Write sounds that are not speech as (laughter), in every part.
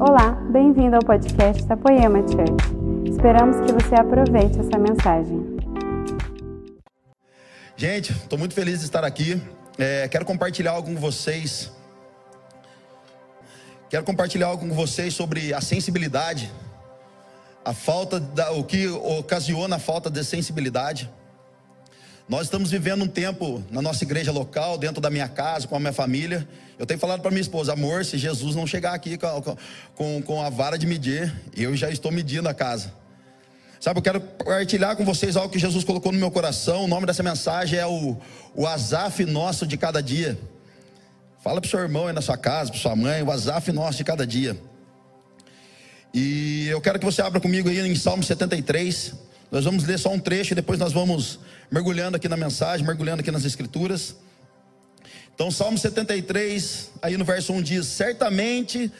Olá, bem-vindo ao podcast da Poema Church. Esperamos que você aproveite essa mensagem. Gente, estou muito feliz de estar aqui. É, quero compartilhar algo com vocês. Quero compartilhar algo com vocês sobre a sensibilidade, a falta da, o que ocasiona a falta de sensibilidade. Nós estamos vivendo um tempo na nossa igreja local, dentro da minha casa, com a minha família. Eu tenho falado para minha esposa, amor, se Jesus não chegar aqui com, com, com a vara de medir, eu já estou medindo a casa. Sabe, eu quero partilhar com vocês algo que Jesus colocou no meu coração. O nome dessa mensagem é o, o Azaf nosso de cada dia. Fala para o seu irmão aí na sua casa, para sua mãe, o Azaf nosso de cada dia. E eu quero que você abra comigo aí em Salmo 73. Nós vamos ler só um trecho e depois nós vamos mergulhando aqui na mensagem, mergulhando aqui nas escrituras. Então, Salmo 73, aí no verso 1 diz: Certamente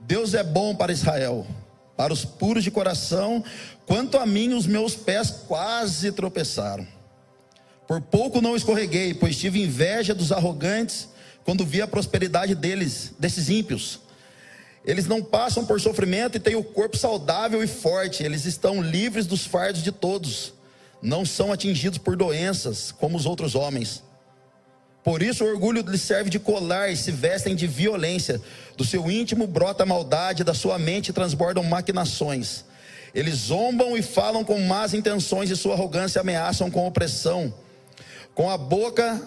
Deus é bom para Israel, para os puros de coração, quanto a mim, os meus pés quase tropeçaram. Por pouco não escorreguei, pois tive inveja dos arrogantes quando vi a prosperidade deles, desses ímpios. Eles não passam por sofrimento e têm o corpo saudável e forte. Eles estão livres dos fardos de todos. Não são atingidos por doenças como os outros homens. Por isso o orgulho lhes serve de colar e se vestem de violência. Do seu íntimo brota a maldade, da sua mente transbordam maquinações. Eles zombam e falam com más intenções e sua arrogância ameaçam com opressão. Com a boca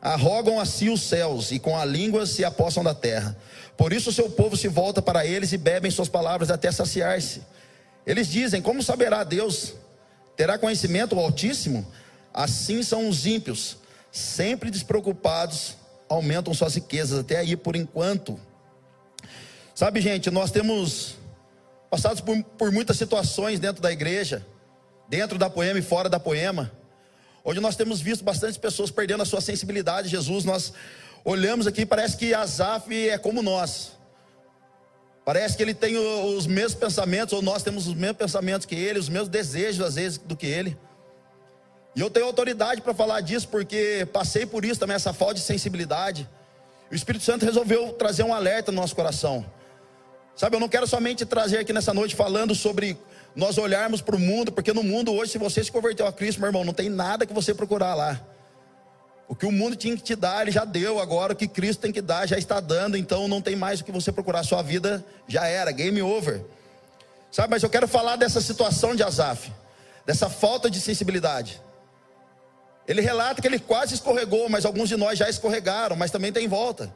arrogam a si os céus e com a língua se apossam da terra. Por isso o seu povo se volta para eles e bebem suas palavras até saciar-se. Eles dizem: Como saberá Deus? Terá conhecimento o Altíssimo? Assim são os ímpios, sempre despreocupados, aumentam suas riquezas, até aí por enquanto. Sabe, gente, nós temos passado por, por muitas situações dentro da igreja, dentro da poema e fora da poema, onde nós temos visto bastante pessoas perdendo a sua sensibilidade. Jesus, nós olhamos aqui, parece que Asaf é como nós. Parece que ele tem os mesmos pensamentos, ou nós temos os mesmos pensamentos que ele, os mesmos desejos, às vezes, do que ele. E eu tenho autoridade para falar disso, porque passei por isso também, essa falta de sensibilidade. O Espírito Santo resolveu trazer um alerta no nosso coração. Sabe, eu não quero somente trazer aqui nessa noite falando sobre nós olharmos para o mundo, porque no mundo hoje, se você se converteu a Cristo, meu irmão, não tem nada que você procurar lá. O que o mundo tinha que te dar, ele já deu. Agora o que Cristo tem que dar, já está dando. Então não tem mais o que você procurar. Sua vida já era, game over. Sabe, mas eu quero falar dessa situação de Asaf, dessa falta de sensibilidade. Ele relata que ele quase escorregou, mas alguns de nós já escorregaram, mas também tem volta.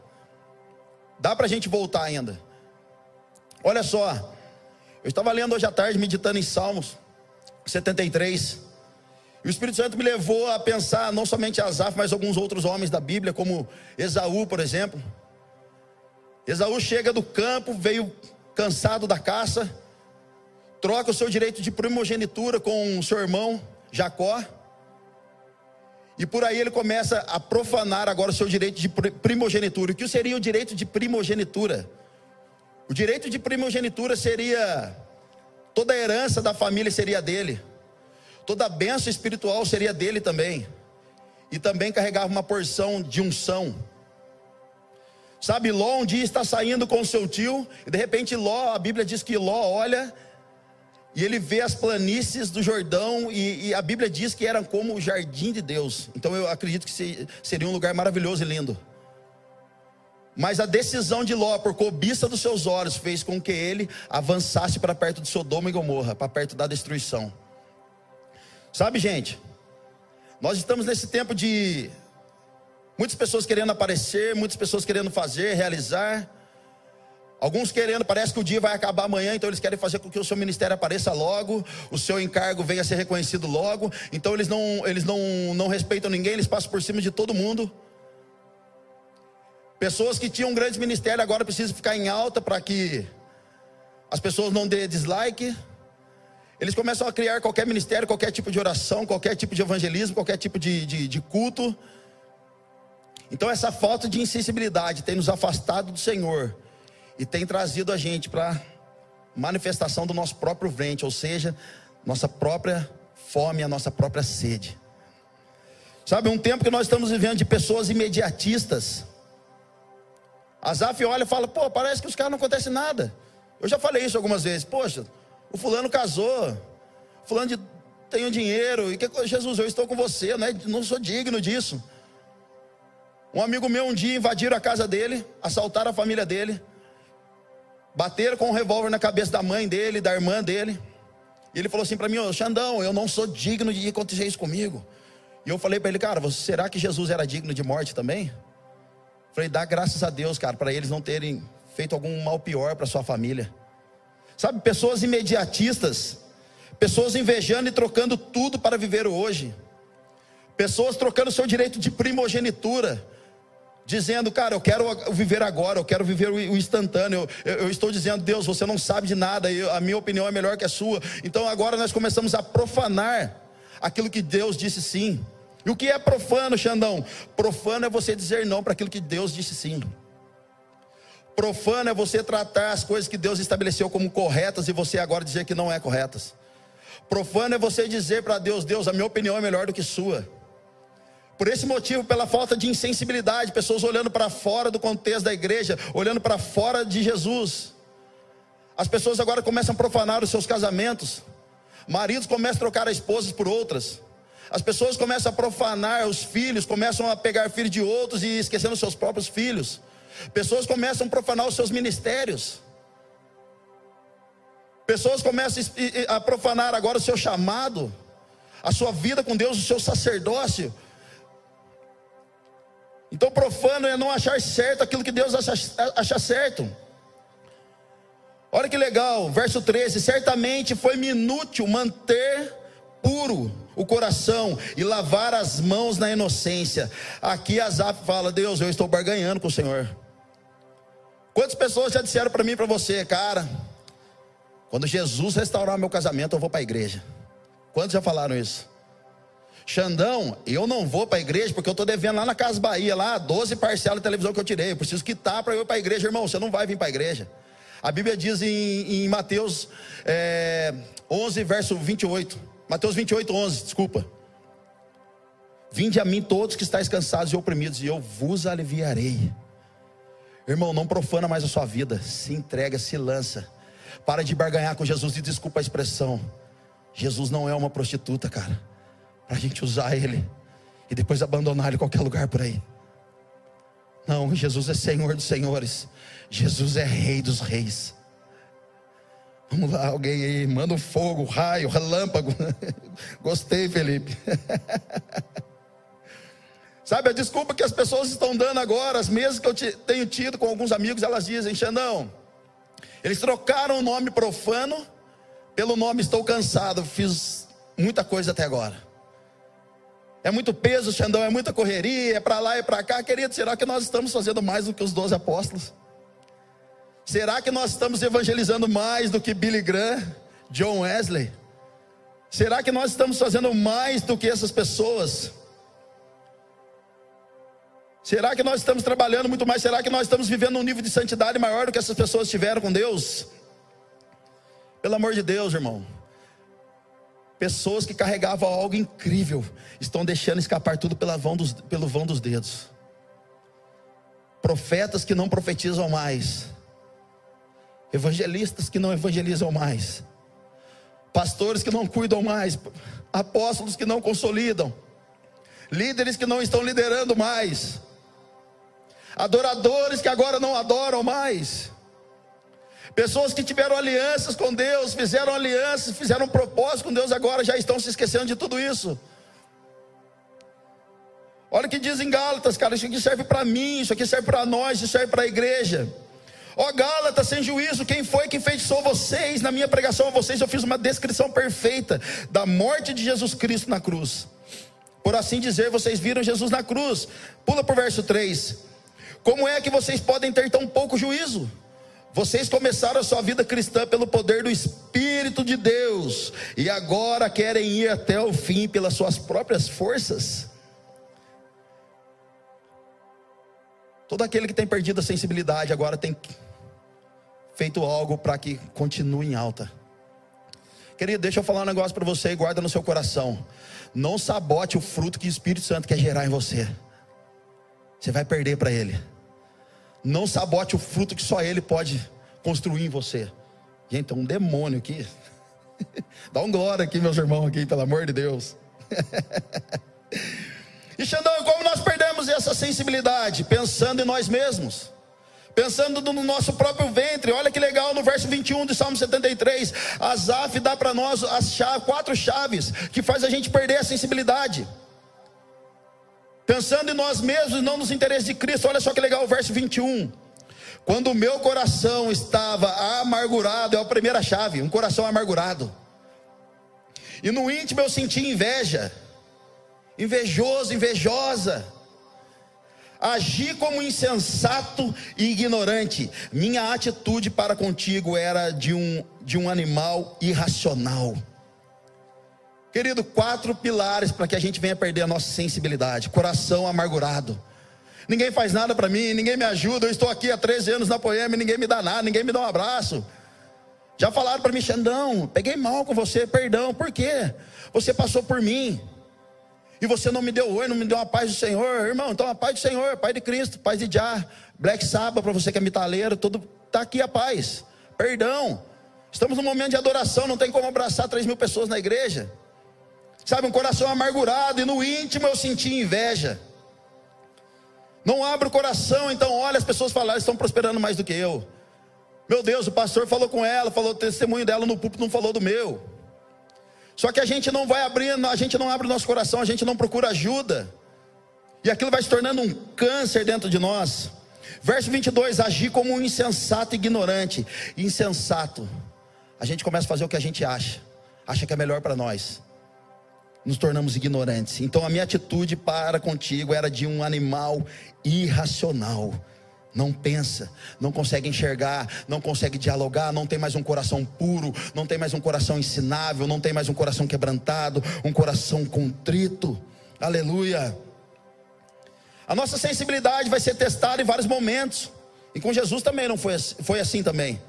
Dá para a gente voltar ainda. Olha só, eu estava lendo hoje à tarde, meditando em Salmos 73. E o Espírito Santo me levou a pensar não somente Asaf, mas alguns outros homens da Bíblia, como Esaú, por exemplo. Esaú chega do campo, veio cansado da caça, troca o seu direito de primogenitura com o seu irmão Jacó. E por aí ele começa a profanar agora o seu direito de primogenitura. O que seria o direito de primogenitura? O direito de primogenitura seria toda a herança da família seria dele toda a benção espiritual seria dele também. E também carregava uma porção de unção. Sabe, Ló um dia está saindo com seu tio, e de repente Ló, a Bíblia diz que Ló olha e ele vê as planícies do Jordão, e, e, a Bíblia diz que eram como o jardim de Deus. Então eu acredito que seria um lugar maravilhoso e lindo. Mas a decisão de Ló, por cobiça dos seus olhos, fez com que ele avançasse para perto de Sodoma e Gomorra, para perto da destruição. Sabe, gente, nós estamos nesse tempo de muitas pessoas querendo aparecer, muitas pessoas querendo fazer, realizar. Alguns querendo, parece que o dia vai acabar amanhã, então eles querem fazer com que o seu ministério apareça logo, o seu encargo venha a ser reconhecido logo. Então eles não, eles não, não respeitam ninguém, eles passam por cima de todo mundo. Pessoas que tinham um grande ministério agora precisam ficar em alta para que as pessoas não dêem dislike. Eles começam a criar qualquer ministério, qualquer tipo de oração, qualquer tipo de evangelismo, qualquer tipo de, de, de culto. Então, essa falta de insensibilidade tem nos afastado do Senhor e tem trazido a gente para manifestação do nosso próprio ventre, ou seja, nossa própria fome, a nossa própria sede. Sabe, um tempo que nós estamos vivendo de pessoas imediatistas. Azaf olha e fala: pô, parece que os caras não acontece nada. Eu já falei isso algumas vezes. Poxa, o fulano casou, fulano de, tem o dinheiro, e que Jesus, eu estou com você, né? não sou digno disso. Um amigo meu um dia invadiram a casa dele, assaltaram a família dele, bateram com um revólver na cabeça da mãe dele, da irmã dele. E ele falou assim para mim: Ô Xandão, eu não sou digno de acontecer isso comigo. E eu falei para ele, cara, será que Jesus era digno de morte também? Falei, dá graças a Deus, cara, para eles não terem feito algum mal pior para sua família. Sabe, pessoas imediatistas, pessoas invejando e trocando tudo para viver o hoje, pessoas trocando seu direito de primogenitura, dizendo, cara, eu quero viver agora, eu quero viver o instantâneo. Eu, eu estou dizendo, Deus, você não sabe de nada, a minha opinião é melhor que a sua. Então agora nós começamos a profanar aquilo que Deus disse sim. E o que é profano, Xandão? Profano é você dizer não para aquilo que Deus disse sim. Profano é você tratar as coisas que Deus estabeleceu como corretas e você agora dizer que não é corretas. Profano é você dizer para Deus: Deus, a minha opinião é melhor do que sua. Por esse motivo, pela falta de insensibilidade, pessoas olhando para fora do contexto da igreja, olhando para fora de Jesus. As pessoas agora começam a profanar os seus casamentos. Maridos começam a trocar as esposas por outras. As pessoas começam a profanar os filhos, começam a pegar filhos de outros e esquecendo os seus próprios filhos. Pessoas começam a profanar os seus ministérios. Pessoas começam a profanar agora o seu chamado, a sua vida com Deus, o seu sacerdócio. Então, profano é não achar certo aquilo que Deus acha, acha certo. Olha que legal, verso 13: certamente foi-me inútil manter puro o coração e lavar as mãos na inocência. Aqui Asaf fala: Deus, eu estou barganhando com o Senhor. Quantas pessoas já disseram para mim para você, cara, quando Jesus restaurar meu casamento, eu vou para a igreja. Quantos já falaram isso? Xandão, eu não vou para a igreja porque eu estou devendo lá na Casa Bahia, lá 12 parcelas de televisão que eu tirei. Eu preciso quitar para eu ir para a igreja, irmão. Você não vai vir para a igreja. A Bíblia diz em, em Mateus é, 11, verso 28. Mateus 28, 11, desculpa. Vinde a mim todos que estáis cansados e oprimidos, e eu vos aliviarei. Irmão, não profana mais a sua vida. Se entrega, se lança. Para de barganhar com Jesus e desculpa a expressão. Jesus não é uma prostituta, cara. Para a gente usar ele e depois abandonar ele em qualquer lugar por aí. Não, Jesus é Senhor dos senhores. Jesus é Rei dos reis. Vamos lá, alguém aí, manda um fogo, raio, relâmpago. (laughs) Gostei, Felipe. (laughs) Sabe a desculpa que as pessoas estão dando agora, as mesmas que eu tenho tido com alguns amigos, elas dizem, Xandão, eles trocaram o nome profano pelo nome estou cansado, fiz muita coisa até agora. É muito peso, Xandão, é muita correria, é para lá e para cá. Querido, será que nós estamos fazendo mais do que os doze apóstolos? Será que nós estamos evangelizando mais do que Billy Graham, John Wesley? Será que nós estamos fazendo mais do que essas pessoas? Será que nós estamos trabalhando muito mais? Será que nós estamos vivendo um nível de santidade maior do que essas pessoas tiveram com Deus? Pelo amor de Deus, irmão. Pessoas que carregavam algo incrível estão deixando escapar tudo vão dos, pelo vão dos dedos. Profetas que não profetizam mais. Evangelistas que não evangelizam mais. Pastores que não cuidam mais. Apóstolos que não consolidam. Líderes que não estão liderando mais adoradores que agora não adoram mais, pessoas que tiveram alianças com Deus, fizeram alianças, fizeram um propósito com Deus, agora já estão se esquecendo de tudo isso. Olha o que diz em Gálatas, cara, isso aqui serve para mim, isso aqui serve para nós, isso serve para a igreja. Ó Gálatas, sem juízo, quem foi que enfeitiçou vocês? Na minha pregação a vocês eu fiz uma descrição perfeita da morte de Jesus Cristo na cruz. Por assim dizer, vocês viram Jesus na cruz. Pula para o verso 3. Como é que vocês podem ter tão pouco juízo? Vocês começaram a sua vida cristã pelo poder do Espírito de Deus e agora querem ir até o fim pelas suas próprias forças? Todo aquele que tem perdido a sensibilidade agora tem feito algo para que continue em alta. Querido, deixa eu falar um negócio para você e guarda no seu coração. Não sabote o fruto que o Espírito Santo quer gerar em você. Você vai perder para ele. Não sabote o fruto que só Ele pode construir em você. Gente, tem um demônio aqui. (laughs) Dá um glória aqui, meus irmãos, aqui, pelo amor de Deus. (laughs) e Xandão, como nós perdemos essa sensibilidade? Pensando em nós mesmos. Pensando no nosso próprio ventre, olha que legal no verso 21 do Salmo 73. Asaf dá para nós as chave, quatro chaves que faz a gente perder a sensibilidade. Pensando em nós mesmos não nos interesses de Cristo, olha só que legal o verso 21. Quando o meu coração estava amargurado, é a primeira chave, um coração amargurado. E no íntimo eu senti inveja, invejoso, invejosa. Agi como insensato e ignorante. Minha atitude para contigo era de um, de um animal irracional. Querido, quatro pilares para que a gente venha perder a nossa sensibilidade: coração amargurado. Ninguém faz nada para mim, ninguém me ajuda. Eu estou aqui há 13 anos na Poema, ninguém me dá nada, ninguém me dá um abraço. Já falaram para mim, Xandão, peguei mal com você, perdão. Por quê? Você passou por mim. E você não me deu oi, não me deu a paz do Senhor. Irmão, então a paz do Senhor, paz de Cristo, paz de Jah, Black Sabbath, para você que é metaleiro, tudo está aqui a paz. Perdão. Estamos num momento de adoração, não tem como abraçar 3 mil pessoas na igreja. Sabe, um coração amargurado, e no íntimo eu senti inveja. Não abre o coração, então olha as pessoas falar, estão prosperando mais do que eu. Meu Deus, o pastor falou com ela, falou o testemunho dela no púlpito, não falou do meu. Só que a gente não vai abrindo, a gente não abre o nosso coração, a gente não procura ajuda. E aquilo vai se tornando um câncer dentro de nós. Verso 22, agir como um insensato ignorante. Insensato. A gente começa a fazer o que a gente acha. Acha que é melhor para nós nos tornamos ignorantes. Então a minha atitude para contigo era de um animal irracional. Não pensa, não consegue enxergar, não consegue dialogar, não tem mais um coração puro, não tem mais um coração ensinável, não tem mais um coração quebrantado, um coração contrito. Aleluia. A nossa sensibilidade vai ser testada em vários momentos. E com Jesus também não foi, foi assim também.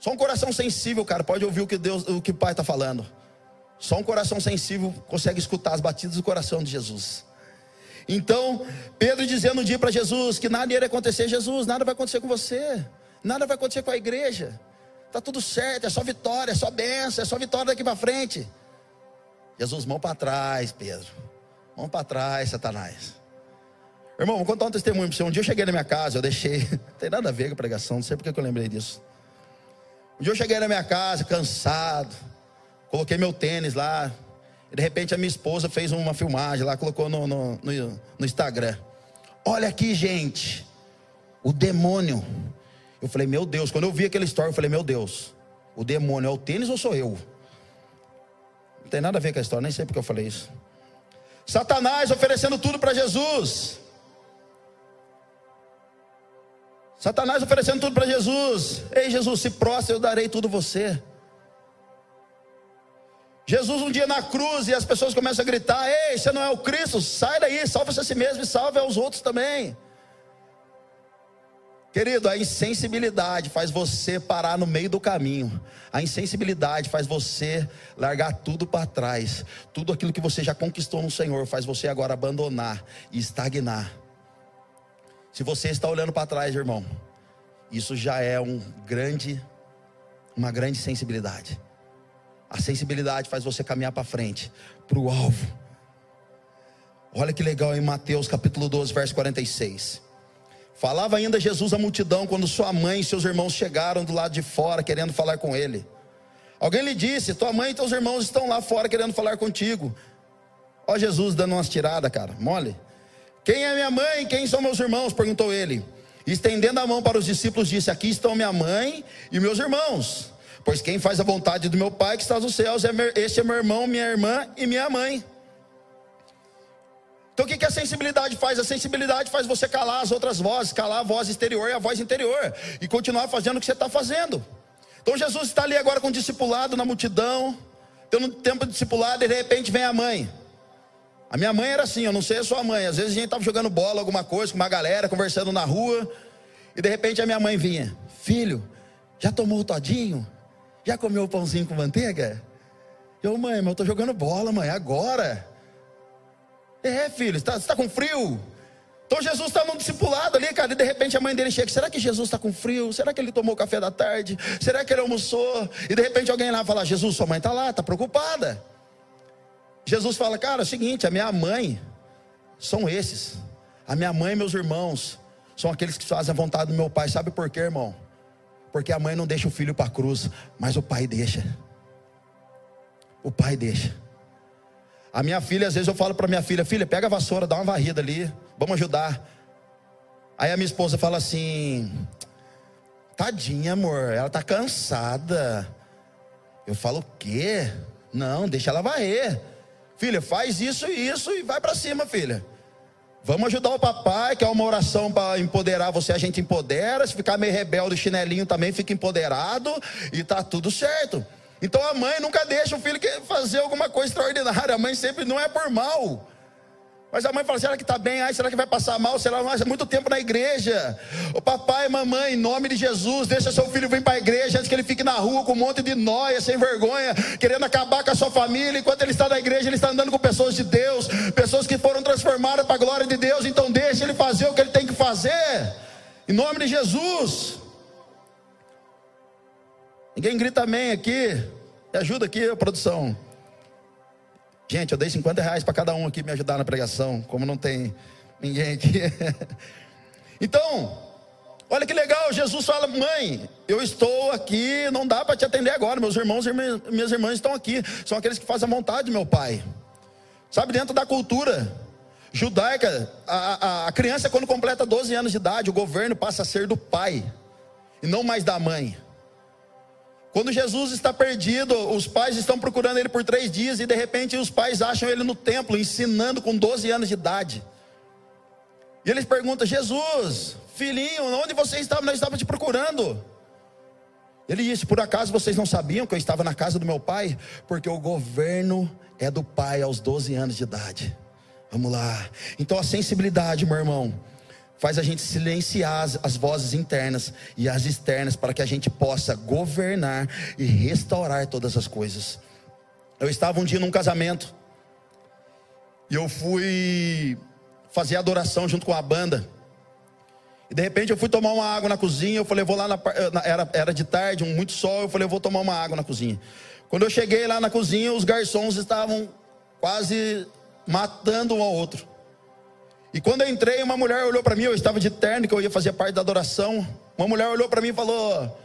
Só um coração sensível, cara, pode ouvir o que Deus, o que Pai está falando. Só um coração sensível consegue escutar as batidas do coração de Jesus. Então, Pedro dizendo um dia para Jesus que nada ia acontecer, Jesus, nada vai acontecer com você, nada vai acontecer com a igreja. Tá tudo certo, é só vitória, é só benção, é só vitória daqui para frente. Jesus, mão para trás, Pedro. Mão para trás, Satanás. Irmão, vou contar um testemunho para você. Um dia eu cheguei na minha casa, eu deixei. (laughs) Não tem nada a ver com a pregação, não sei porque eu lembrei disso. Um dia eu cheguei na minha casa, cansado Coloquei meu tênis lá. De repente a minha esposa fez uma filmagem lá, colocou no, no, no, no Instagram. Olha aqui, gente. O demônio. Eu falei, meu Deus. Quando eu vi aquele story, eu falei, meu Deus. O demônio é o tênis ou sou eu? Não tem nada a ver com a história, nem sei porque eu falei isso. Satanás oferecendo tudo para Jesus. Satanás oferecendo tudo para Jesus. Ei, Jesus, se prostra, eu darei tudo você. Jesus um dia na cruz e as pessoas começam a gritar: Ei, você não é o Cristo, sai daí, salva-se a si mesmo e salve aos outros também. Querido, a insensibilidade faz você parar no meio do caminho. A insensibilidade faz você largar tudo para trás. Tudo aquilo que você já conquistou no Senhor faz você agora abandonar e estagnar. Se você está olhando para trás, irmão, isso já é um grande uma grande sensibilidade. A sensibilidade faz você caminhar para frente, para o alvo. Olha que legal em Mateus capítulo 12, verso 46. Falava ainda Jesus à multidão quando sua mãe e seus irmãos chegaram do lado de fora querendo falar com ele. Alguém lhe disse: Tua mãe e teus irmãos estão lá fora querendo falar contigo. Ó Jesus dando umas tiradas, cara, mole. Quem é minha mãe? Quem são meus irmãos? perguntou ele. estendendo a mão para os discípulos, disse: Aqui estão minha mãe e meus irmãos. Pois quem faz a vontade do meu Pai que está nos céus, é meu, este é meu irmão, minha irmã e minha mãe. Então o que, que a sensibilidade faz? A sensibilidade faz você calar as outras vozes, calar a voz exterior e a voz interior, e continuar fazendo o que você está fazendo. Então Jesus está ali agora com o discipulado na multidão, tendo um tempo de discipulado, e de repente vem a mãe. A minha mãe era assim, eu não sei a sua mãe. Às vezes a gente estava jogando bola, alguma coisa, com uma galera, conversando na rua, e de repente a minha mãe vinha: Filho, já tomou o todinho? Já comeu o pãozinho com manteiga? Eu, mãe, mas eu estou jogando bola, mãe, agora. É, filho, você está tá com frio? Então Jesus está num discipulado ali, cara, e de repente a mãe dele chega: será que Jesus está com frio? Será que ele tomou café da tarde? Será que ele almoçou? E de repente alguém lá fala: Jesus, sua mãe está lá, está preocupada. Jesus fala: cara, é o seguinte, a minha mãe são esses. A minha mãe e meus irmãos são aqueles que fazem a vontade do meu pai. Sabe por quê, irmão? Porque a mãe não deixa o filho para a cruz, mas o pai deixa. O pai deixa. A minha filha, às vezes eu falo para minha filha: Filha, pega a vassoura, dá uma varrida ali, vamos ajudar. Aí a minha esposa fala assim: Tadinha, amor, ela tá cansada. Eu falo: O quê? Não, deixa ela varrer. Filha, faz isso e isso e vai para cima, filha. Vamos ajudar o papai, que é uma oração para empoderar você, a gente empodera. Se ficar meio rebelde, chinelinho também fica empoderado e tá tudo certo. Então a mãe nunca deixa o filho fazer alguma coisa extraordinária. A mãe sempre não é por mal. Mas a mãe fala: será que está bem? Ai, será que vai passar mal? Será que muito tempo na igreja? O papai, mamãe, em nome de Jesus, deixa seu filho vir para a igreja antes que ele fique na rua com um monte de noia, sem vergonha, querendo acabar com a sua família. Enquanto ele está na igreja, ele está andando com pessoas de Deus, pessoas que foram transformadas para a glória de Deus. Então deixa ele fazer o que ele tem que fazer. Em nome de Jesus. Ninguém grita amém aqui. Me ajuda aqui, produção. Gente, eu dei 50 reais para cada um aqui me ajudar na pregação, como não tem ninguém aqui. (laughs) então, olha que legal, Jesus fala, mãe, eu estou aqui, não dá para te atender agora, meus irmãos e minhas irmãs estão aqui, são aqueles que fazem a vontade meu pai. Sabe, dentro da cultura judaica, a, a, a criança quando completa 12 anos de idade, o governo passa a ser do pai, e não mais da mãe. Quando Jesus está perdido, os pais estão procurando ele por três dias e de repente os pais acham ele no templo, ensinando com 12 anos de idade. E eles perguntam: Jesus, filhinho, onde você estava? Nós estávamos te procurando. Ele disse: Por acaso vocês não sabiam que eu estava na casa do meu pai? Porque o governo é do pai aos 12 anos de idade. Vamos lá. Então a sensibilidade, meu irmão faz a gente silenciar as, as, vozes internas e as externas para que a gente possa governar e restaurar todas as coisas. Eu estava um dia num casamento e eu fui fazer adoração junto com a banda. E de repente eu fui tomar uma água na cozinha. Eu falei, vou lá na, era, era de tarde, muito sol. Eu falei, vou tomar uma água na cozinha. Quando eu cheguei lá na cozinha, os garçons estavam quase matando um ao outro. E quando eu entrei, uma mulher olhou para mim, eu estava de terno, que eu ia fazer parte da adoração. Uma mulher olhou para mim e falou: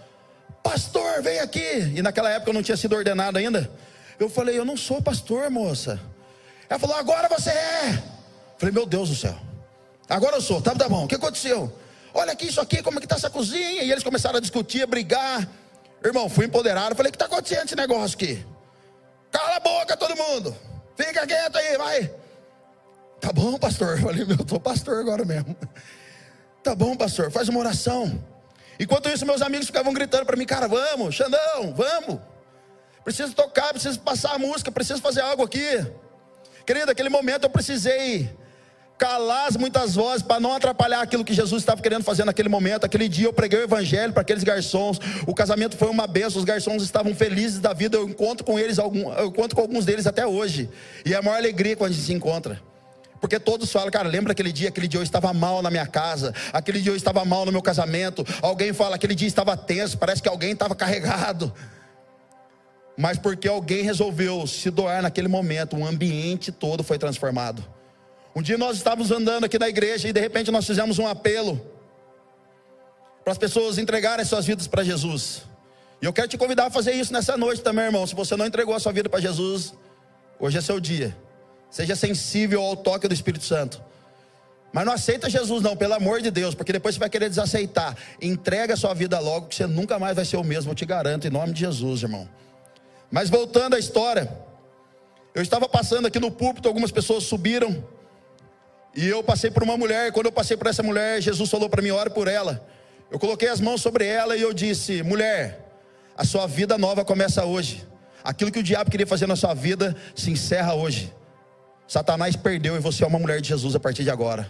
Pastor, vem aqui. E naquela época eu não tinha sido ordenado ainda. Eu falei: Eu não sou pastor, moça. Ela falou: Agora você é. Eu falei: Meu Deus do céu. Agora eu sou. Tá, tá bom. O que aconteceu? Olha aqui, isso aqui, como é que está essa cozinha? E eles começaram a discutir, a brigar. Irmão, fui empoderado. Falei: O que está acontecendo esse negócio aqui? Cala a boca, todo mundo. Fica quieto aí, vai. Tá bom, pastor. Eu falei, meu, eu tô pastor agora mesmo. Tá bom, pastor, faz uma oração. Enquanto isso, meus amigos ficavam gritando para mim, cara, vamos, Xandão, vamos. Preciso tocar, preciso passar a música, preciso fazer algo aqui. Querido, aquele momento eu precisei calar as muitas vozes para não atrapalhar aquilo que Jesus estava querendo fazer naquele momento. Aquele dia eu preguei o evangelho para aqueles garçons. O casamento foi uma benção, os garçons estavam felizes da vida. Eu encontro com eles, eu encontro com alguns deles até hoje. E é a maior alegria quando a gente se encontra. Porque todos falam, cara, lembra aquele dia, aquele dia eu estava mal na minha casa, aquele dia eu estava mal no meu casamento. Alguém fala, aquele dia estava tenso, parece que alguém estava carregado. Mas porque alguém resolveu se doar naquele momento, o ambiente todo foi transformado. Um dia nós estávamos andando aqui na igreja e de repente nós fizemos um apelo para as pessoas entregarem suas vidas para Jesus. E eu quero te convidar a fazer isso nessa noite também, irmão. Se você não entregou a sua vida para Jesus, hoje é seu dia. Seja sensível ao toque do Espírito Santo. Mas não aceita Jesus, não, pelo amor de Deus, porque depois você vai querer desaceitar. Entrega a sua vida logo, que você nunca mais vai ser o mesmo, eu te garanto, em nome de Jesus, irmão. Mas voltando à história, eu estava passando aqui no púlpito, algumas pessoas subiram, e eu passei por uma mulher, e quando eu passei por essa mulher, Jesus falou para mim: ore por ela. Eu coloquei as mãos sobre ela e eu disse: mulher, a sua vida nova começa hoje. Aquilo que o diabo queria fazer na sua vida se encerra hoje. Satanás perdeu e você é uma mulher de Jesus a partir de agora.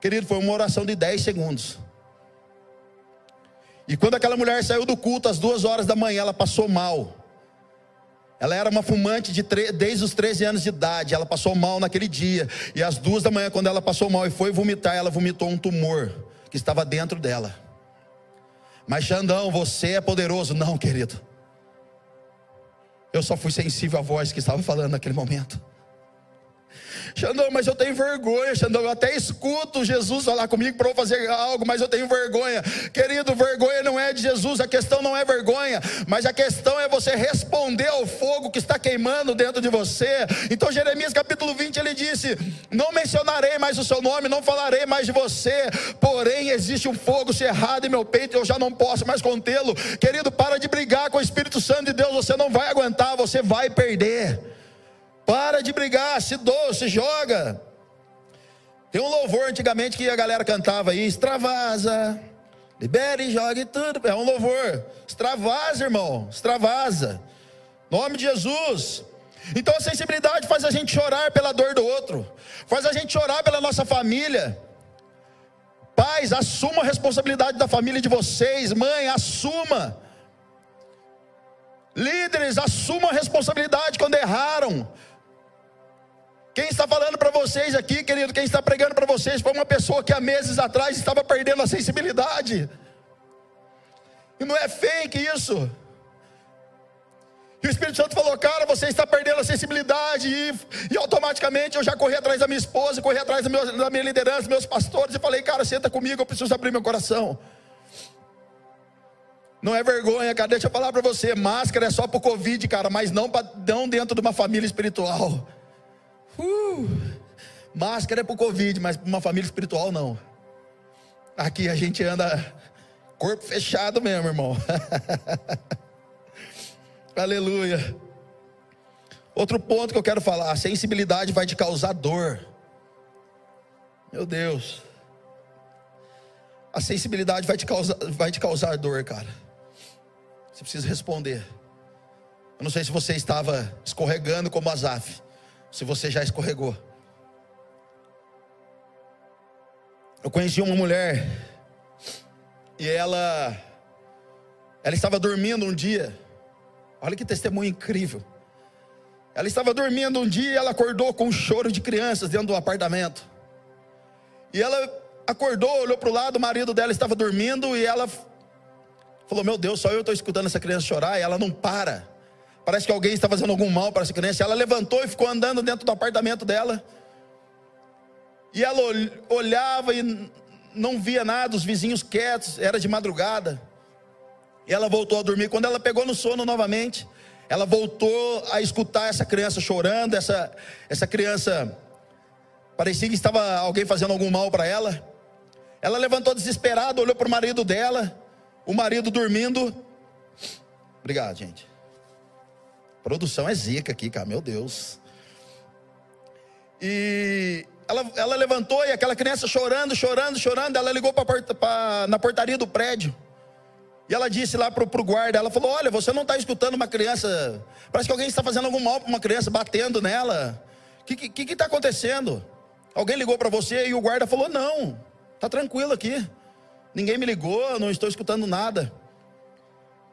Querido, foi uma oração de 10 segundos. E quando aquela mulher saiu do culto às duas horas da manhã, ela passou mal. Ela era uma fumante de desde os 13 anos de idade. Ela passou mal naquele dia. E às duas da manhã, quando ela passou mal e foi vomitar, ela vomitou um tumor que estava dentro dela. Mas Xandão, você é poderoso. Não, querido. Eu só fui sensível à voz que estava falando naquele momento. Xandão, mas eu tenho vergonha, Xandão. Eu até escuto Jesus falar comigo para eu fazer algo, mas eu tenho vergonha. Querido, vergonha não é de Jesus, a questão não é vergonha, mas a questão é você responder ao fogo que está queimando dentro de você. Então, Jeremias capítulo 20, ele disse: Não mencionarei mais o seu nome, não falarei mais de você, porém existe um fogo cerrado em meu peito, eu já não posso mais contê-lo. Querido, para de brigar com o Espírito Santo de Deus, você não vai aguentar, você vai perder. Para de brigar, se doa, se joga. Tem um louvor antigamente que a galera cantava aí, extravasa, libere e jogue tudo. É um louvor. Extravasa, irmão, extravasa. Nome de Jesus. Então a sensibilidade faz a gente chorar pela dor do outro, faz a gente chorar pela nossa família. Pais, assuma a responsabilidade da família de vocês. Mãe, assuma. Líderes, assumam a responsabilidade quando erraram. Quem está falando para vocês aqui, querido, quem está pregando para vocês, foi uma pessoa que há meses atrás estava perdendo a sensibilidade. E não é fake isso. E o Espírito Santo falou, cara, você está perdendo a sensibilidade. E, e automaticamente eu já corri atrás da minha esposa, corri atrás da minha liderança, meus pastores, e falei, cara, senta comigo, eu preciso abrir meu coração. Não é vergonha, cara, deixa eu falar para você, máscara é só para o Covid, cara, mas não, pra, não dentro de uma família espiritual. Uh, máscara é para o Covid, mas para uma família espiritual não. Aqui a gente anda corpo fechado mesmo, irmão. (laughs) Aleluia. Outro ponto que eu quero falar: a sensibilidade vai te causar dor. Meu Deus. A sensibilidade vai te causar, vai te causar dor, cara. Você precisa responder. Eu não sei se você estava escorregando como Azaf se você já escorregou. Eu conheci uma mulher e ela ela estava dormindo um dia. Olha que testemunho incrível. Ela estava dormindo um dia e ela acordou com um choro de crianças dentro do apartamento. E ela acordou, olhou para o lado, o marido dela estava dormindo e ela falou: Meu Deus, só eu estou escutando essa criança chorar. E ela não para. Parece que alguém está fazendo algum mal para essa criança. Ela levantou e ficou andando dentro do apartamento dela. E ela olhava e não via nada, os vizinhos quietos, era de madrugada. E ela voltou a dormir. Quando ela pegou no sono novamente, ela voltou a escutar essa criança chorando, essa, essa criança parecia que estava alguém fazendo algum mal para ela. Ela levantou desesperada, olhou para o marido dela, o marido dormindo. Obrigado, gente. Produção é zica aqui, cara, meu Deus. E ela, ela levantou e aquela criança chorando, chorando, chorando. Ela ligou pra, pra, na portaria do prédio. E ela disse lá pro, pro guarda: Ela falou: Olha, você não está escutando uma criança. Parece que alguém está fazendo algum mal para uma criança, batendo nela. O que está que, que tá acontecendo? Alguém ligou para você e o guarda falou: Não, tá tranquilo aqui. Ninguém me ligou, não estou escutando nada.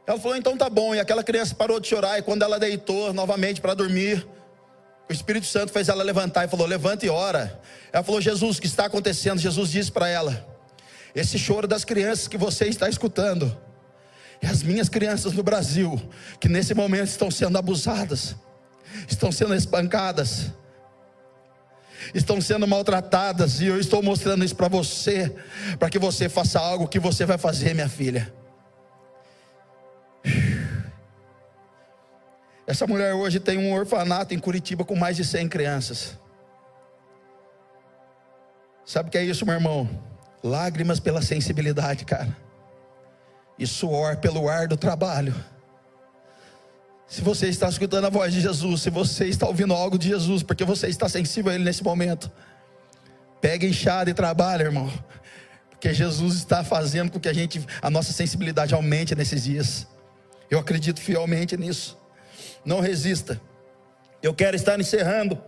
Ela falou: então tá bom. E aquela criança parou de chorar. E quando ela deitou novamente para dormir, o Espírito Santo fez ela levantar e falou: levanta e ora. Ela falou: Jesus, o que está acontecendo? Jesus disse para ela: esse choro das crianças que você está escutando, é as minhas crianças no Brasil, que nesse momento estão sendo abusadas, estão sendo espancadas, estão sendo maltratadas, e eu estou mostrando isso para você, para que você faça algo que você vai fazer, minha filha. Essa mulher hoje tem um orfanato em Curitiba com mais de 100 crianças. Sabe o que é isso, meu irmão? Lágrimas pela sensibilidade, cara. E suor pelo ar do trabalho. Se você está escutando a voz de Jesus, se você está ouvindo algo de Jesus, porque você está sensível a Ele nesse momento, pega enxada e trabalha, irmão. Porque Jesus está fazendo com que a gente, a nossa sensibilidade aumente nesses dias. Eu acredito fielmente nisso. Não resista. Eu quero estar encerrando.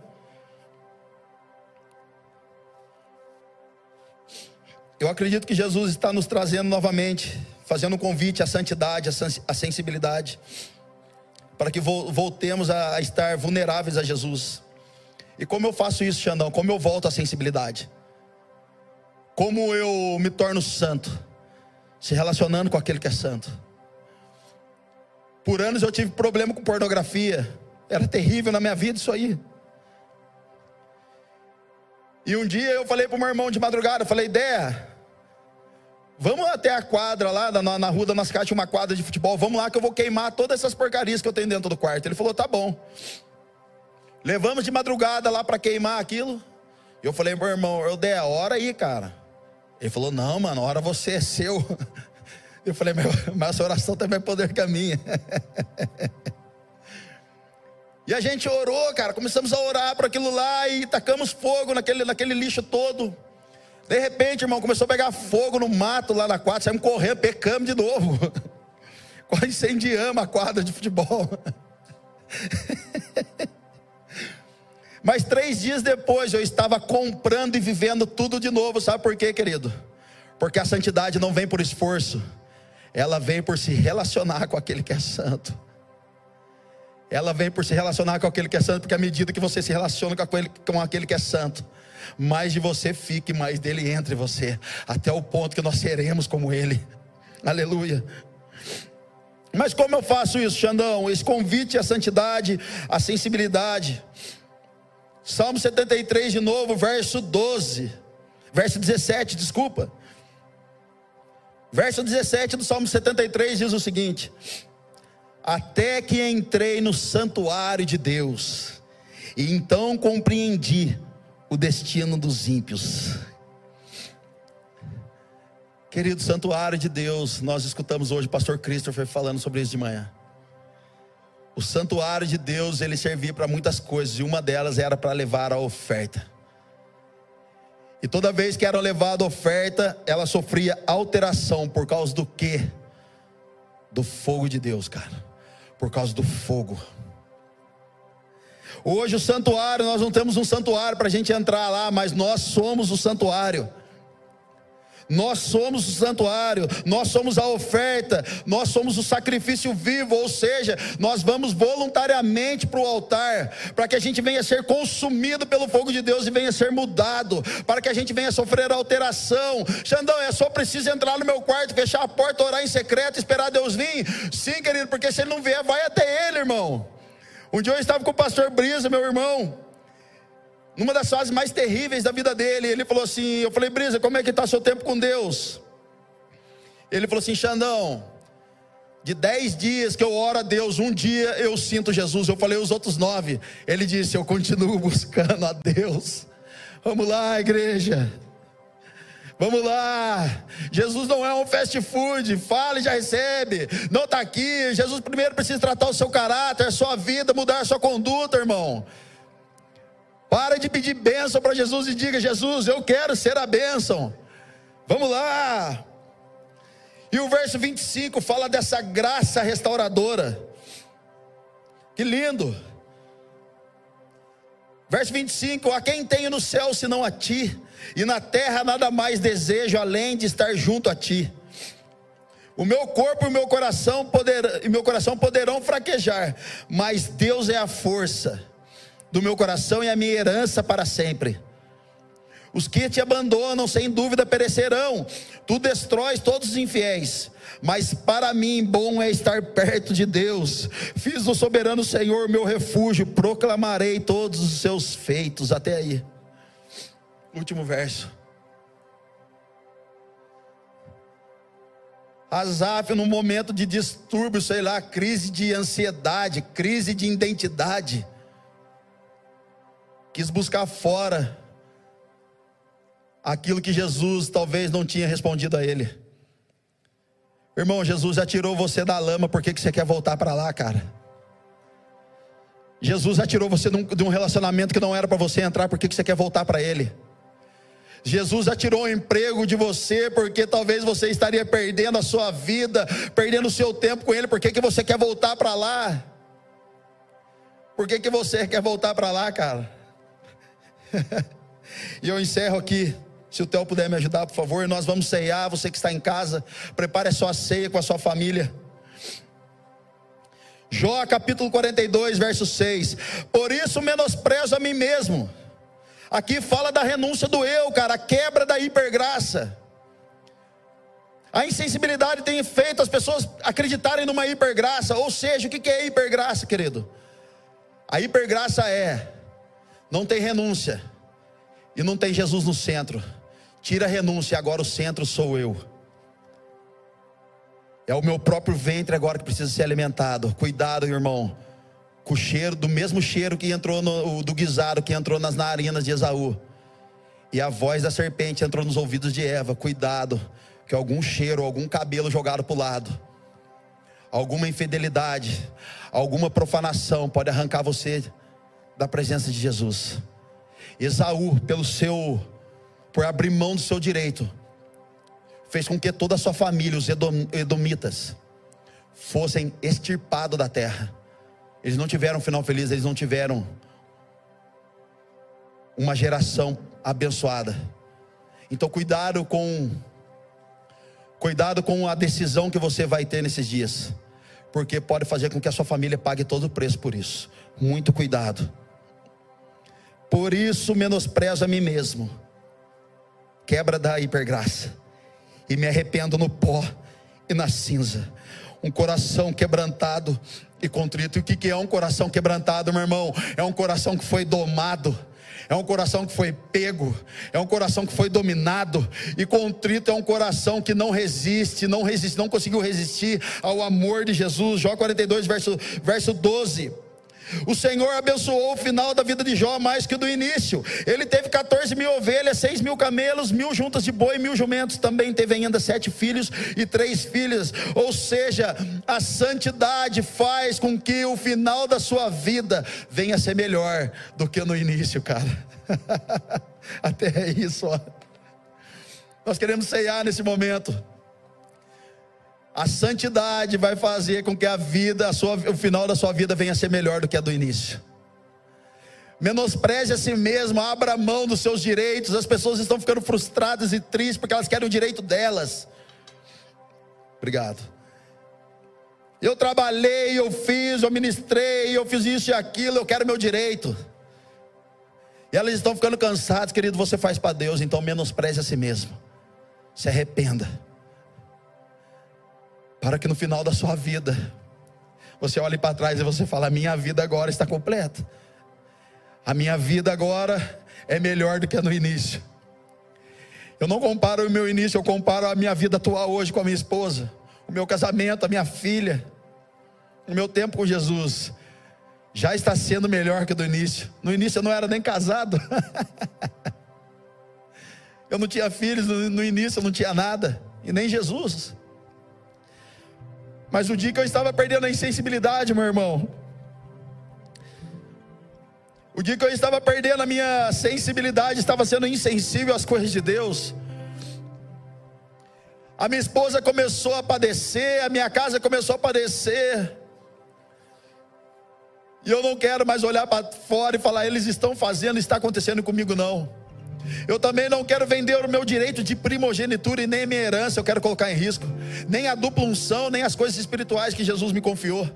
Eu acredito que Jesus está nos trazendo novamente, fazendo um convite à santidade, à sensibilidade. para que voltemos a estar vulneráveis a Jesus. E como eu faço isso, Xandão? Como eu volto à sensibilidade? Como eu me torno santo? Se relacionando com aquele que é santo. Por anos eu tive problema com pornografia. Era terrível na minha vida isso aí. E um dia eu falei para o meu irmão de madrugada, eu falei, ideia, vamos até a quadra lá, na, na rua da nossa casa uma quadra de futebol, vamos lá que eu vou queimar todas essas porcarias que eu tenho dentro do quarto. Ele falou, tá bom. Levamos de madrugada lá para queimar aquilo. Eu falei, meu irmão, eu dei a hora aí, cara. Ele falou, não, mano, a hora você é seu. (laughs) Eu falei, (laughs) mas essa oração também é poder que a minha. (laughs) E a gente orou, cara, começamos a orar para aquilo lá e tacamos fogo naquele, naquele lixo todo. De repente, irmão, começou a pegar fogo no mato lá na quadra, saímos correndo, pecamos de novo. (laughs) Quase incendiamos a quadra de futebol. Mas três dias depois eu estava comprando e vivendo tudo de novo, sabe por quê, querido? Porque a santidade não vem por esforço, ela vem por se relacionar com aquele que é santo ela vem por se relacionar com aquele que é santo, porque à medida que você se relaciona com aquele, com aquele que é santo, mais de você fica e mais dele entra em você, até o ponto que nós seremos como ele. Aleluia. Mas como eu faço isso, Xandão? Esse convite à santidade, à sensibilidade. Salmo 73 de novo, verso 12. Verso 17, desculpa. Verso 17 do Salmo 73 diz o seguinte: até que entrei no santuário de Deus, e então compreendi o destino dos ímpios. Querido santuário de Deus, nós escutamos hoje o pastor Christopher falando sobre isso de manhã. O santuário de Deus, ele servia para muitas coisas, e uma delas era para levar a oferta. E toda vez que era levada oferta, ela sofria alteração por causa do quê? Do fogo de Deus, cara por causa do fogo. Hoje o santuário, nós não temos um santuário para a gente entrar lá, mas nós somos o santuário. Nós somos o santuário, nós somos a oferta, nós somos o sacrifício vivo, ou seja, nós vamos voluntariamente para o altar, para que a gente venha ser consumido pelo fogo de Deus e venha ser mudado, para que a gente venha sofrer alteração. Xandão, é só preciso entrar no meu quarto, fechar a porta, orar em secreto, esperar Deus vir? Sim, querido, porque se ele não vier, vai até ele, irmão. Um dia eu estava com o pastor Brisa, meu irmão numa das fases mais terríveis da vida dele, ele falou assim: Eu falei, Brisa, como é que está seu tempo com Deus? Ele falou assim: Xandão, de dez dias que eu oro a Deus, um dia eu sinto Jesus. Eu falei os outros nove. Ele disse: Eu continuo (laughs) buscando a Deus. Vamos lá, igreja. Vamos lá. Jesus não é um fast food. Fale e já recebe. Não está aqui. Jesus primeiro precisa tratar o seu caráter, a sua vida, mudar a sua conduta, irmão. Para de pedir bênção para Jesus e diga: Jesus, eu quero ser a bênção. Vamos lá. E o verso 25 fala dessa graça restauradora. Que lindo. Verso 25: A quem tenho no céu senão a ti, e na terra nada mais desejo além de estar junto a ti. O meu corpo e o meu coração, poder, e meu coração poderão fraquejar, mas Deus é a força do meu coração e a minha herança para sempre. Os que te abandonam, sem dúvida, perecerão. Tu destróis todos os infiéis. Mas para mim, bom é estar perto de Deus. Fiz do soberano Senhor meu refúgio. Proclamarei todos os seus feitos. Até aí. Último verso. Asaf, num momento de distúrbio, sei lá, crise de ansiedade, crise de identidade quis buscar fora aquilo que Jesus talvez não tinha respondido a ele. Irmão, Jesus já tirou você da lama, por que, que você quer voltar para lá, cara? Jesus já tirou você de um relacionamento que não era para você entrar, por que, que você quer voltar para ele? Jesus já tirou o emprego de você, porque talvez você estaria perdendo a sua vida, perdendo o seu tempo com ele, por que, que você quer voltar para lá? Por que, que você quer voltar para lá, cara? (laughs) e eu encerro aqui. Se o Theo puder me ajudar, por favor, nós vamos ceiar. Você que está em casa, prepare a sua ceia com a sua família. Jó capítulo 42, verso 6. Por isso menosprezo a mim mesmo. Aqui fala da renúncia do eu, cara, a quebra da hipergraça. A insensibilidade tem feito as pessoas acreditarem numa hipergraça. Ou seja, o que é hipergraça, querido? A hipergraça é: não tem renúncia e não tem Jesus no centro. Tira a renúncia, agora o centro sou eu. É o meu próprio ventre agora que precisa ser alimentado. Cuidado, irmão. Com o cheiro, do mesmo cheiro que entrou no, do guisado, que entrou nas narinas de Esaú. E a voz da serpente entrou nos ouvidos de Eva. Cuidado que algum cheiro, algum cabelo jogado para o lado, alguma infidelidade, alguma profanação pode arrancar você da presença de Jesus. Esaú, pelo seu, por abrir mão do seu direito, fez com que toda a sua família, os edomitas, fossem extirpados da terra. Eles não tiveram um final feliz, eles não tiveram uma geração abençoada. Então, cuidado com Cuidado com a decisão que você vai ter nesses dias, porque pode fazer com que a sua família pague todo o preço por isso. Muito cuidado. Por isso menosprezo a mim mesmo, quebra da hipergraça, e me arrependo no pó e na cinza. Um coração quebrantado e contrito. E o que é um coração quebrantado, meu irmão? É um coração que foi domado é um coração que foi pego, é um coração que foi dominado, e contrito é um coração que não resiste, não resiste, não conseguiu resistir ao amor de Jesus. Jó 42, verso, verso 12. O Senhor abençoou o final da vida de Jó mais que o do início. Ele teve 14 mil ovelhas, 6 mil camelos, mil juntas de boi, mil jumentos. Também teve ainda sete filhos e três filhas. Ou seja, a santidade faz com que o final da sua vida venha a ser melhor do que no início, cara. (laughs) Até isso, ó. Nós queremos ceiar nesse momento. A santidade vai fazer com que a vida, a sua, o final da sua vida venha a ser melhor do que a do início. Menospreze a si mesmo, abra mão dos seus direitos. As pessoas estão ficando frustradas e tristes porque elas querem o direito delas. Obrigado. Eu trabalhei, eu fiz, eu ministrei, eu fiz isso e aquilo, eu quero meu direito. E elas estão ficando cansadas, querido. Você faz para Deus, então menospreze a si mesmo. Se arrependa para que no final da sua vida você olhe para trás e você fala: a minha vida agora está completa. A minha vida agora é melhor do que no início. Eu não comparo o meu início, eu comparo a minha vida atual hoje com a minha esposa, o meu casamento, a minha filha, o meu tempo com Jesus. Já está sendo melhor que do início. No início eu não era nem casado. (laughs) eu não tinha filhos, no início eu não tinha nada. E nem Jesus. Mas o dia que eu estava perdendo a insensibilidade, meu irmão, o dia que eu estava perdendo a minha sensibilidade, estava sendo insensível às coisas de Deus. A minha esposa começou a padecer, a minha casa começou a padecer. E eu não quero mais olhar para fora e falar, eles estão fazendo, está acontecendo comigo, não. Eu também não quero vender o meu direito de primogenitura e nem minha herança, eu quero colocar em risco, nem a dupla unção, nem as coisas espirituais que Jesus me confiou.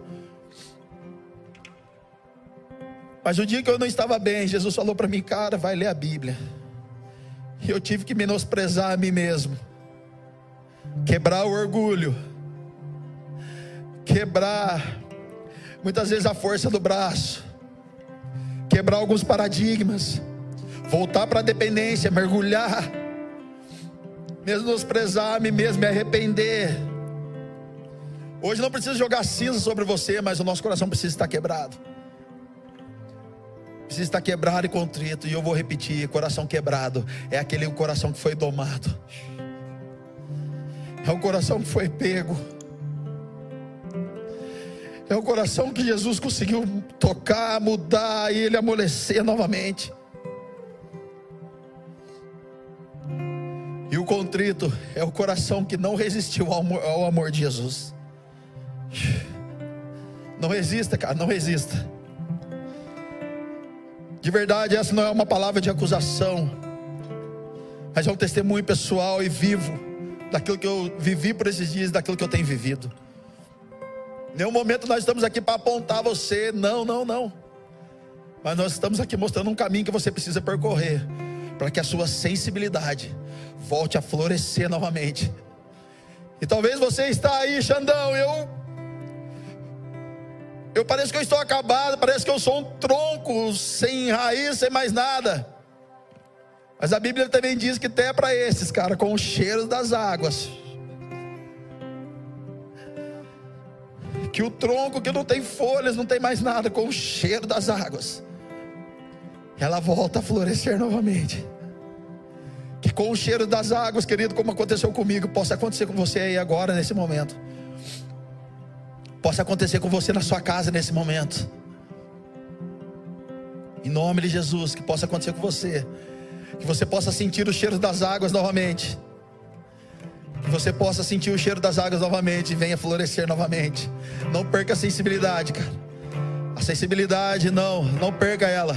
Mas o dia que eu não estava bem, Jesus falou para mim, cara, vai ler a Bíblia. E eu tive que menosprezar a mim mesmo, quebrar o orgulho, quebrar muitas vezes a força do braço, quebrar alguns paradigmas voltar para a dependência, mergulhar, menosprezar mim mesmo, me arrepender. Hoje não precisa jogar cinza sobre você, mas o nosso coração precisa estar quebrado. Precisa estar quebrado e contrito. E eu vou repetir: coração quebrado é aquele coração que foi domado, é o coração que foi pego, é o coração que Jesus conseguiu tocar, mudar e ele amolecer novamente. E o contrito é o coração que não resistiu ao amor, ao amor de Jesus. Não resista, cara, não resista. De verdade, essa não é uma palavra de acusação, mas é um testemunho pessoal e vivo daquilo que eu vivi por esses dias, daquilo que eu tenho vivido. Nenhum momento nós estamos aqui para apontar você. Não, não, não. Mas nós estamos aqui mostrando um caminho que você precisa percorrer para que a sua sensibilidade volte a florescer novamente. E talvez você está aí, Xandão, eu eu pareço que eu estou acabado, parece que eu sou um tronco sem raiz, sem mais nada. Mas a Bíblia também diz que até para esses, cara, com o cheiro das águas. Que o tronco que não tem folhas, não tem mais nada, com o cheiro das águas. Ela volta a florescer novamente. Que com o cheiro das águas, querido, como aconteceu comigo, possa acontecer com você aí agora, nesse momento possa acontecer com você na sua casa nesse momento. Em nome de Jesus, que possa acontecer com você. Que você possa sentir o cheiro das águas novamente. Que você possa sentir o cheiro das águas novamente e venha florescer novamente. Não perca a sensibilidade, cara. A sensibilidade, não, não perca ela.